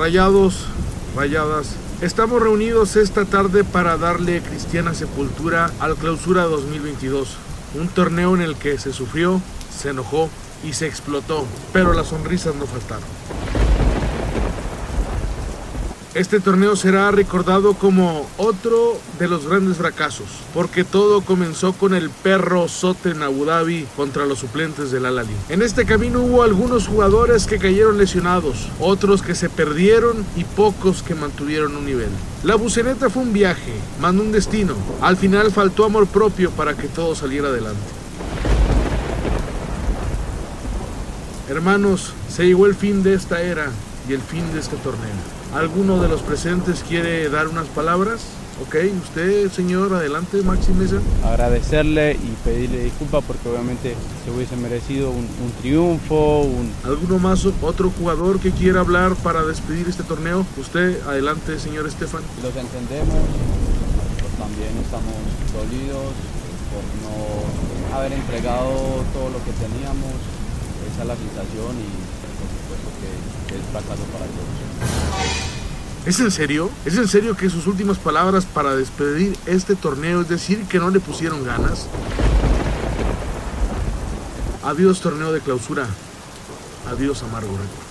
Rayados, rayadas, estamos reunidos esta tarde para darle cristiana sepultura al clausura 2022. Un torneo en el que se sufrió, se enojó y se explotó, pero las sonrisas no faltaron. Este torneo será recordado como otro de los grandes fracasos, porque todo comenzó con el perro Sote en Abu Dhabi contra los suplentes del Al-Ali. En este camino hubo algunos jugadores que cayeron lesionados, otros que se perdieron y pocos que mantuvieron un nivel. La buceneta fue un viaje, más un destino. Al final faltó amor propio para que todo saliera adelante. Hermanos, se llegó el fin de esta era y el fin de este torneo. ¿Alguno de los presentes quiere dar unas palabras? Ok, usted, señor, adelante, Maxi Mesa. Agradecerle y pedirle disculpas porque obviamente se hubiese merecido un, un triunfo. Un... ¿Alguno más, otro jugador que quiera hablar para despedir este torneo? Usted, adelante, señor Estefan. Los entendemos, nosotros también estamos dolidos por no haber entregado todo lo que teníamos. Esa es la sensación y por supuesto que, es fracaso para todos. ¿Es en serio? ¿Es en serio que sus últimas palabras para despedir este torneo es decir que no le pusieron ganas? Adiós torneo de clausura. Adiós amargo recuerdo.